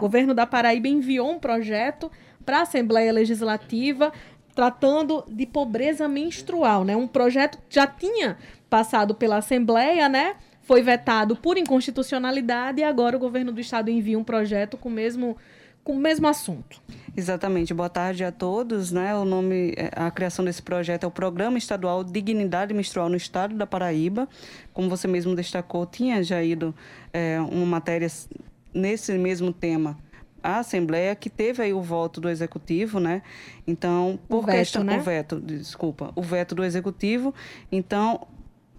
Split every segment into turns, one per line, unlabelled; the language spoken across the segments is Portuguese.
O governo da Paraíba enviou um projeto para a Assembleia Legislativa tratando de pobreza menstrual, né? Um projeto que já tinha passado pela Assembleia, né? Foi vetado por inconstitucionalidade e agora o governo do estado envia um projeto com o mesmo com o mesmo assunto.
Exatamente. Boa tarde a todos. Né? O nome, é, a criação desse projeto é o Programa Estadual Dignidade Menstrual no Estado da Paraíba. Como você mesmo destacou, tinha já ido é, uma matéria nesse mesmo tema à Assembleia, que teve aí o voto do Executivo, né? Então, por
o veto,
questão,
né?
o veto, desculpa, o veto do Executivo. Então,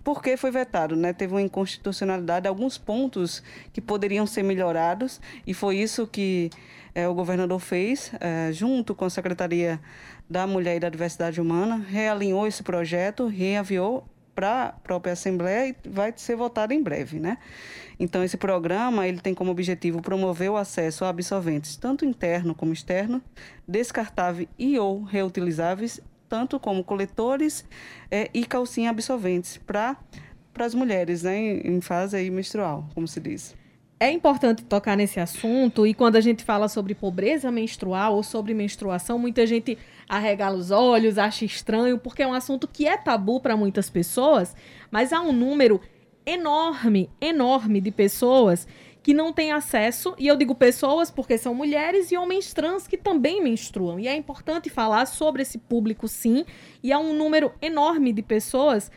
por que foi vetado, né? Teve uma inconstitucionalidade, alguns pontos que poderiam ser melhorados, e foi isso que é, o governador fez, é, junto com a Secretaria da Mulher e da Diversidade Humana, realinhou esse projeto, reaviou para a própria Assembleia e vai ser votado em breve, né? Então, esse programa ele tem como objetivo promover o acesso a absorventes, tanto interno como externo, descartáveis e ou reutilizáveis, tanto como coletores é, e calcinha absorventes para as mulheres, né, em, em fase aí menstrual, como se diz
é importante tocar nesse assunto e quando a gente fala sobre pobreza menstrual ou sobre menstruação, muita gente arregala os olhos, acha estranho, porque é um assunto que é tabu para muitas pessoas, mas há um número enorme, enorme de pessoas que não têm acesso, e eu digo pessoas porque são mulheres e homens trans que também menstruam. E é importante falar sobre esse público sim, e há um número enorme de pessoas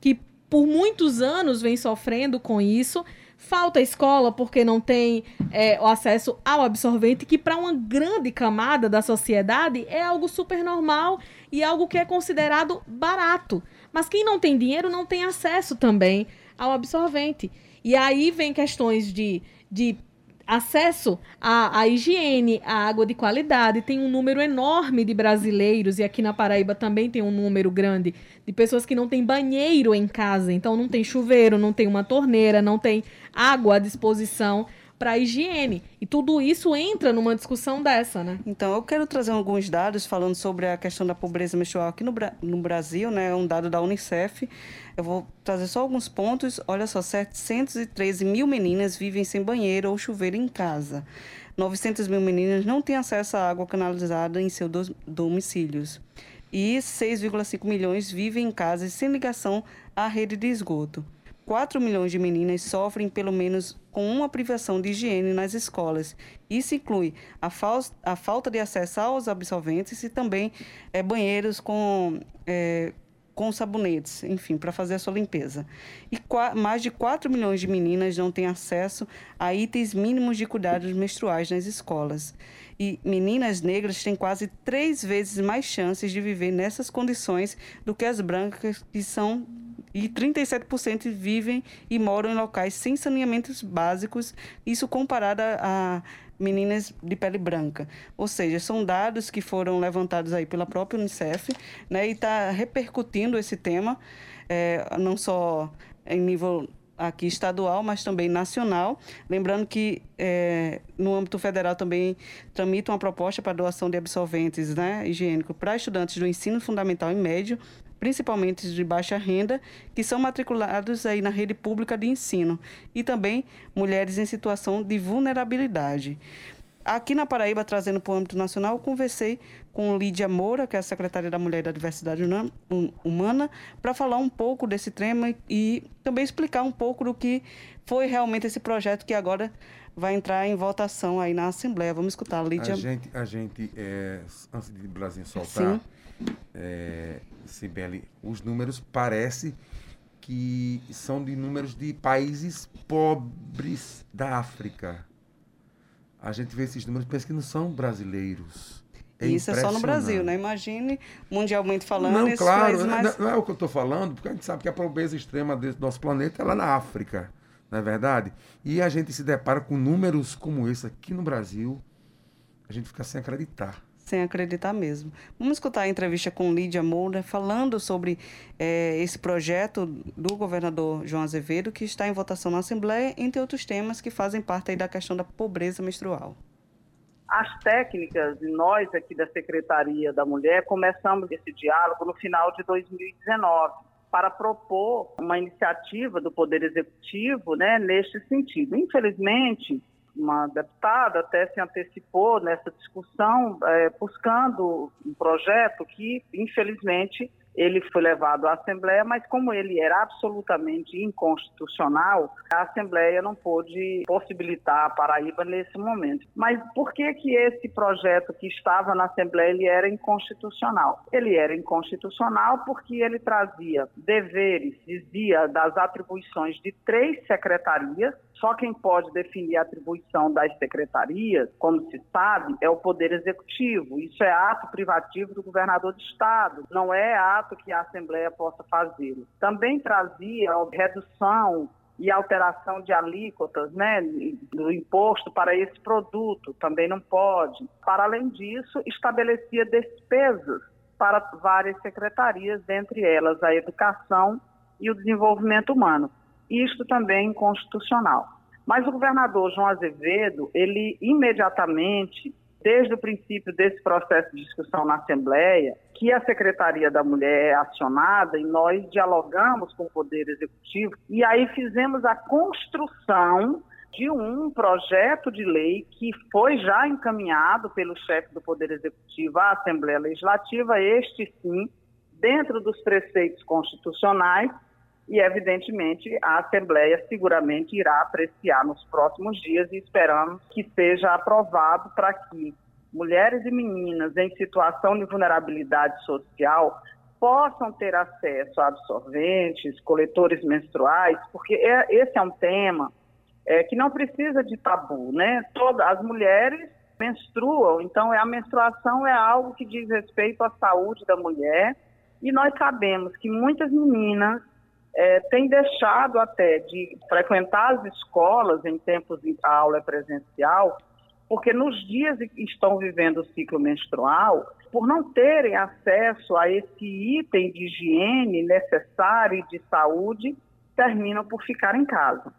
que por muitos anos vem sofrendo com isso Falta escola porque não tem é, o acesso ao absorvente, que para uma grande camada da sociedade é algo super normal e algo que é considerado barato. Mas quem não tem dinheiro não tem acesso também ao absorvente. E aí vem questões de, de acesso à, à, higiene, à água de qualidade. Tem um número enorme de brasileiros, e aqui na Paraíba também tem um número grande de pessoas que não têm banheiro em casa. Então não tem chuveiro, não tem uma torneira, não tem água à disposição para higiene. E tudo isso entra numa discussão dessa, né?
Então, eu quero trazer alguns dados falando sobre a questão da pobreza menstrual aqui no, no Brasil, né? Um dado da Unicef. Eu vou trazer só alguns pontos. Olha só, 713 mil meninas vivem sem banheiro ou chuveiro em casa. 900 mil meninas não têm acesso à água canalizada em seus domicílios. E 6,5 milhões vivem em casas sem ligação à rede de esgoto. 4 milhões de meninas sofrem pelo menos com uma privação de higiene nas escolas. Isso inclui a, a falta de acesso aos absolventes e também é, banheiros com, é, com sabonetes, enfim, para fazer a sua limpeza. E mais de 4 milhões de meninas não têm acesso a itens mínimos de cuidados menstruais nas escolas. E meninas negras têm quase três vezes mais chances de viver nessas condições do que as brancas, que são e 37% vivem e moram em locais sem saneamentos básicos, isso comparado a meninas de pele branca. Ou seja, são dados que foram levantados aí pela própria Unicef, né, e está repercutindo esse tema, é, não só em nível aqui estadual, mas também nacional. Lembrando que é, no âmbito federal também tramita uma proposta para doação de absolventes né, higiênicos para estudantes do ensino fundamental e médio principalmente de baixa renda, que são matriculados aí na rede pública de ensino, e também mulheres em situação de vulnerabilidade. Aqui na Paraíba, trazendo para o âmbito nacional, conversei com Lídia Moura, que é a secretária da Mulher e da Diversidade Humana, para falar um pouco desse tema e também explicar um pouco do que foi realmente esse projeto que agora vai entrar em votação aí na Assembleia. Vamos escutar, Lídia.
A gente, a gente é, antes de Brasil soltar, é, Sibeli, os números parece que são de números de países pobres da África. A gente vê esses números, pensa que não são brasileiros.
É Isso é só no Brasil, né? Imagine, mundialmente falando,
não, claro,
países mais...
não, é o que eu estou falando, porque a gente sabe que a pobreza extrema desse nosso planeta é lá na África, não é verdade? E a gente se depara com números como esse aqui no Brasil, a gente fica sem acreditar
sem acreditar mesmo. Vamos escutar a entrevista com Lídia Moura falando sobre é, esse projeto do governador João Azevedo, que está em votação na Assembleia, entre outros temas que fazem parte da questão da pobreza menstrual.
As técnicas, nós aqui da Secretaria da Mulher, começamos esse diálogo no final de 2019 para propor uma iniciativa do Poder Executivo né, neste sentido. Infelizmente, uma deputada até se antecipou nessa discussão, é, buscando um projeto que, infelizmente, ele foi levado à Assembleia, mas como ele era absolutamente inconstitucional, a Assembleia não pôde possibilitar a Paraíba nesse momento. Mas por que que esse projeto que estava na Assembleia ele era inconstitucional? Ele era inconstitucional porque ele trazia deveres, dizia, das atribuições de três secretarias, só quem pode definir a atribuição das secretarias, como se sabe, é o Poder Executivo. Isso é ato privativo do governador de Estado, não é ato que a Assembleia possa fazer. Também trazia a redução e alteração de alíquotas né, do imposto para esse produto, também não pode. Para além disso, estabelecia despesas para várias secretarias, dentre elas a educação e o desenvolvimento humano isto também inconstitucional. Mas o governador João Azevedo, ele imediatamente, desde o princípio desse processo de discussão na Assembleia, que a Secretaria da Mulher é acionada e nós dialogamos com o Poder Executivo e aí fizemos a construção de um projeto de lei que foi já encaminhado pelo chefe do Poder Executivo à Assembleia Legislativa, este sim, dentro dos preceitos constitucionais, e, evidentemente, a Assembleia seguramente irá apreciar nos próximos dias e esperamos que seja aprovado para que mulheres e meninas em situação de vulnerabilidade social possam ter acesso a absorventes, coletores menstruais, porque é, esse é um tema é, que não precisa de tabu, né? Todas as mulheres menstruam, então a menstruação é algo que diz respeito à saúde da mulher e nós sabemos que muitas meninas é, tem deixado até de frequentar as escolas em tempos de aula presencial, porque nos dias que estão vivendo o ciclo menstrual, por não terem acesso a esse item de higiene necessário e de saúde, terminam por ficar em casa.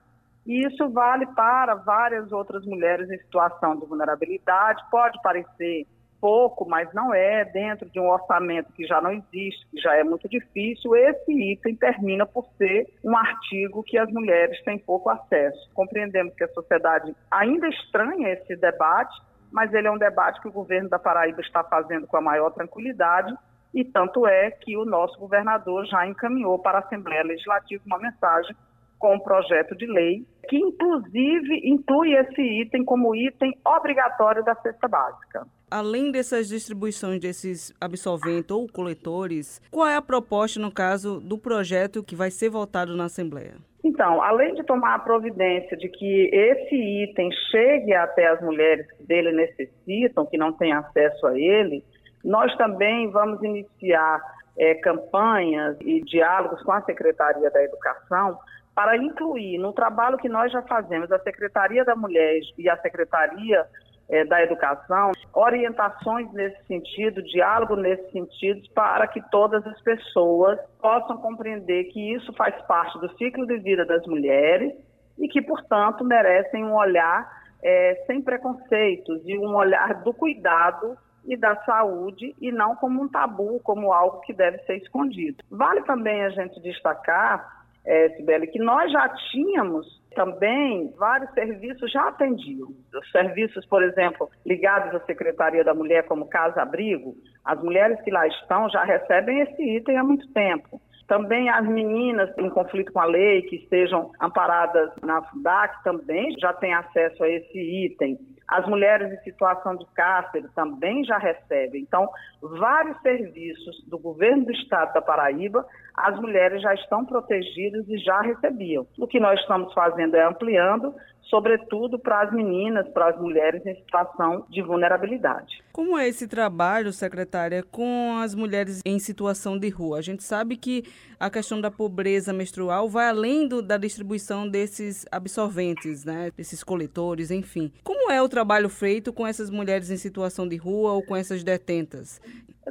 E isso vale para várias outras mulheres em situação de vulnerabilidade. Pode parecer pouco, mas não é, dentro de um orçamento que já não existe, que já é muito difícil, esse item termina por ser um artigo que as mulheres têm pouco acesso. Compreendemos que a sociedade ainda estranha esse debate, mas ele é um debate que o governo da Paraíba está fazendo com a maior tranquilidade, e tanto é que o nosso governador já encaminhou para a Assembleia Legislativa uma mensagem com um projeto de lei que, inclusive, inclui esse item como item obrigatório da cesta básica
além dessas distribuições desses absolventes ou coletores, qual é a proposta, no caso, do projeto que vai ser votado na Assembleia?
Então, além de tomar a providência de que esse item chegue até as mulheres que dele necessitam, que não têm acesso a ele, nós também vamos iniciar é, campanhas e diálogos com a Secretaria da Educação para incluir no trabalho que nós já fazemos, a Secretaria da Mulher e a Secretaria é, da educação, orientações nesse sentido, diálogo nesse sentido, para que todas as pessoas possam compreender que isso faz parte do ciclo de vida das mulheres e que, portanto, merecem um olhar é, sem preconceitos e um olhar do cuidado e da saúde e não como um tabu, como algo que deve ser escondido. Vale também a gente destacar, é, Sibeli, que nós já tínhamos também vários serviços já atendiam. Os serviços, por exemplo, ligados à Secretaria da Mulher, como Casa Abrigo, as mulheres que lá estão já recebem esse item há muito tempo. Também as meninas em conflito com a lei, que estejam amparadas na FUDAC, também já têm acesso a esse item. As mulheres em situação de cárcere também já recebem. Então, vários serviços do governo do estado da Paraíba, as mulheres já estão protegidas e já recebiam. O que nós estamos fazendo é ampliando, sobretudo para as meninas, para as mulheres em situação de vulnerabilidade.
Como é esse trabalho, secretária, com as mulheres em situação de rua? A gente sabe que a questão da pobreza menstrual vai além do, da distribuição desses absorventes, né? desses coletores, enfim. Como é o trabalho feito com essas mulheres em situação de rua ou com essas detentas?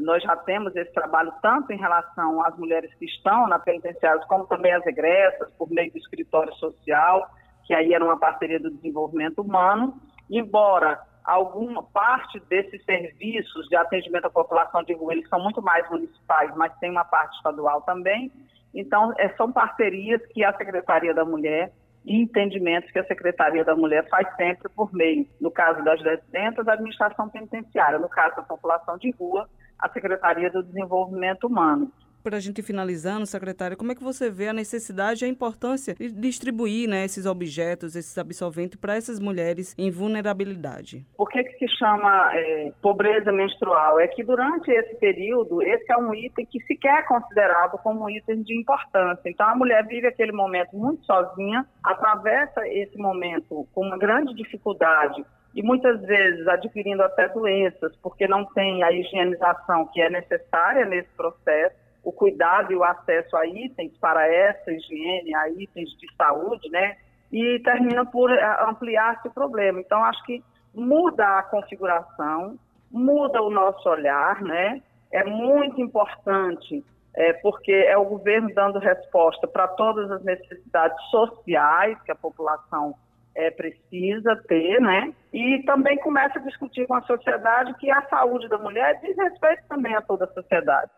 Nós já temos esse trabalho tanto em relação às mulheres que estão na penitenciária, como também as egressas, por meio do escritório social, que aí era uma parceria do desenvolvimento humano, embora alguma parte desses serviços de atendimento à população de rua, eles são muito mais municipais, mas tem uma parte estadual também. Então, é, são parcerias que a Secretaria da Mulher e entendimentos que a Secretaria da Mulher faz sempre por meio, no caso das residências, da administração penitenciária, no caso da população de rua, a Secretaria do Desenvolvimento Humano
para a gente ir finalizando, secretária, como é que você vê a necessidade e a importância de distribuir né, esses objetos, esses absolventes para essas mulheres em vulnerabilidade?
Por que, que se chama é, pobreza menstrual? É que durante esse período, esse é um item que sequer é considerado como um item de importância. Então, a mulher vive aquele momento muito sozinha, atravessa esse momento com uma grande dificuldade e muitas vezes adquirindo até doenças, porque não tem a higienização que é necessária nesse processo o cuidado e o acesso a itens para essa higiene, a itens de saúde, né? E termina por eh, ampliar esse problema. Então, acho que muda a configuração, muda o nosso olhar, né? É muito importante, é, porque é o governo dando resposta para todas as necessidades sociais que a população é, precisa ter, né? E também começa a discutir com a sociedade que a saúde da mulher diz respeito também a toda a sociedade.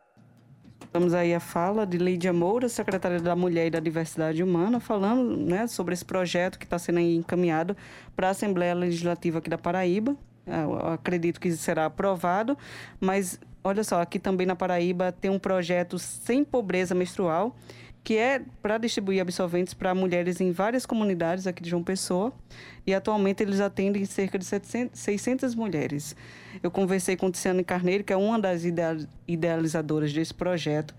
Temos aí a fala de Lídia Moura, secretária da Mulher e da Diversidade Humana, falando né, sobre esse projeto que está sendo encaminhado para a Assembleia Legislativa aqui da Paraíba. É, eu acredito que será aprovado, mas olha só, aqui também na Paraíba tem um projeto sem pobreza menstrual, que é para distribuir absolventes para mulheres em várias comunidades aqui de João Pessoa. E atualmente eles atendem cerca de 700, 600 mulheres. Eu conversei com Tiziane Carneiro, que é uma das idealizadoras desse projeto,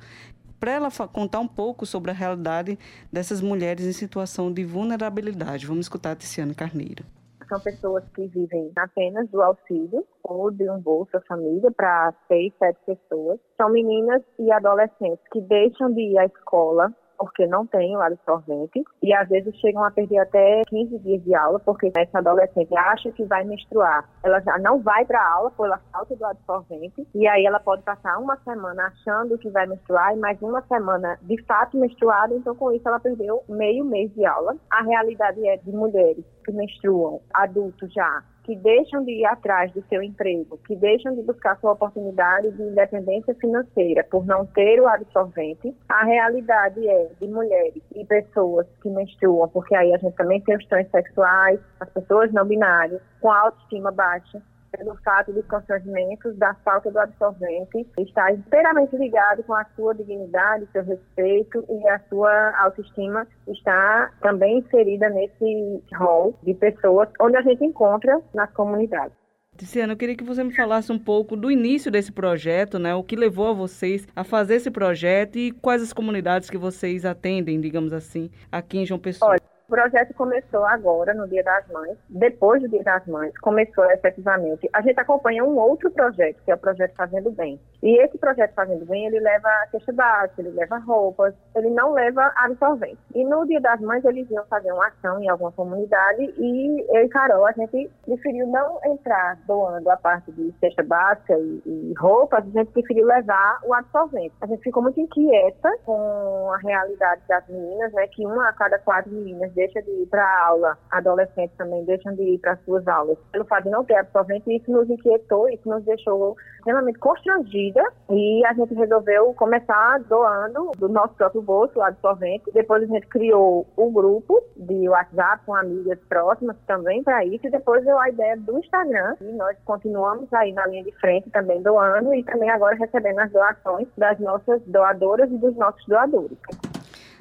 para ela contar um pouco sobre a realidade dessas mulheres em situação de vulnerabilidade. Vamos escutar a Tiziane Carneiro.
São pessoas que vivem apenas do auxílio ou de um Bolsa Família para seis, sete pessoas. São meninas e adolescentes que deixam de ir à escola porque não tem o absorvente e às vezes chegam a perder até 15 dias de aula porque essa adolescente acha que vai menstruar. Ela já não vai para a aula pela falta do absorvente e aí ela pode passar uma semana achando que vai menstruar e mais uma semana de fato menstruada, então com isso ela perdeu meio mês de aula. A realidade é de mulheres que menstruam, adultos já, que deixam de ir atrás do seu emprego, que deixam de buscar sua oportunidade de independência financeira por não ter o absorvente, a realidade é de mulheres e pessoas que menstruam, porque aí a gente também tem os transexuais, as pessoas não binárias, com autoestima baixa, pelo fato dos constrangimentos da falta do absorvente está inteiramente ligado com a sua dignidade, seu respeito e a sua autoestima está também inserida nesse rol de pessoas onde a gente encontra nas comunidades.
Tiziana, eu queria que você me falasse um pouco do início desse projeto, né? O que levou a vocês a fazer esse projeto e quais as comunidades que vocês atendem, digamos assim, aqui em João Pessoa.
Olha, o projeto começou agora, no Dia das Mães. Depois do Dia das Mães, começou efetivamente. A gente acompanha um outro projeto, que é o projeto Fazendo Bem. E esse projeto Fazendo Bem, ele leva cesta básica, ele leva roupas, ele não leva absorvente. E no Dia das Mães, eles iam fazer uma ação em alguma comunidade e eu e Carol, a gente preferiu não entrar doando a parte de cesta básica e, e roupas, a gente preferiu levar o absorvente. A gente ficou muito inquieta com a realidade das meninas, né, que uma a cada quatro meninas deixa de ir para a aula, adolescentes também deixam de ir para as suas aulas, pelo fato de não ter absorvente, isso nos inquietou, isso nos deixou extremamente constrangida e a gente resolveu começar doando do nosso próprio bolso o absorvente. Depois a gente criou um grupo de WhatsApp com amigas próximas também para isso e depois deu a ideia do Instagram e nós continuamos aí na linha de frente também doando e também agora recebendo as doações das nossas doadoras e dos nossos doadores.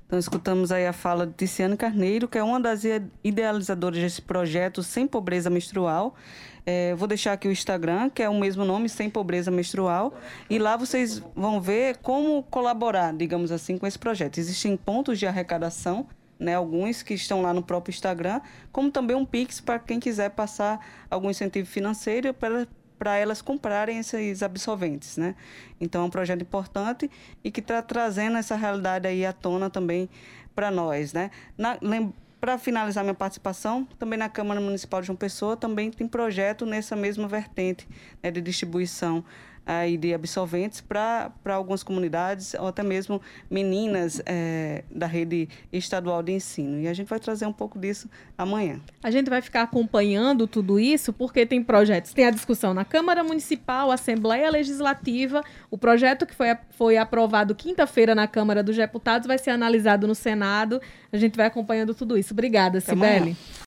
Então, escutamos aí a fala de Tiziane Carneiro, que é uma das idealizadoras desse projeto Sem Pobreza Menstrual. É, vou deixar aqui o Instagram, que é o mesmo nome, Sem Pobreza Menstrual. E lá vocês vão ver como colaborar, digamos assim, com esse projeto. Existem pontos de arrecadação, né, alguns que estão lá no próprio Instagram, como também um Pix para quem quiser passar algum incentivo financeiro para para elas comprarem esses absolventes, né? Então é um projeto importante e que está trazendo essa realidade aí à tona também para nós, né? Para finalizar minha participação, também na Câmara Municipal de João Pessoa também tem projeto nessa mesma vertente né, de distribuição aí de absolventes para algumas comunidades ou até mesmo meninas é, da rede estadual de ensino. E a gente vai trazer um pouco disso amanhã.
A gente vai ficar acompanhando tudo isso porque tem projetos, tem a discussão na Câmara Municipal, Assembleia Legislativa, o projeto que foi, foi aprovado quinta-feira na Câmara dos Deputados vai ser analisado no Senado. A gente vai acompanhando tudo isso. Obrigada, Cibele.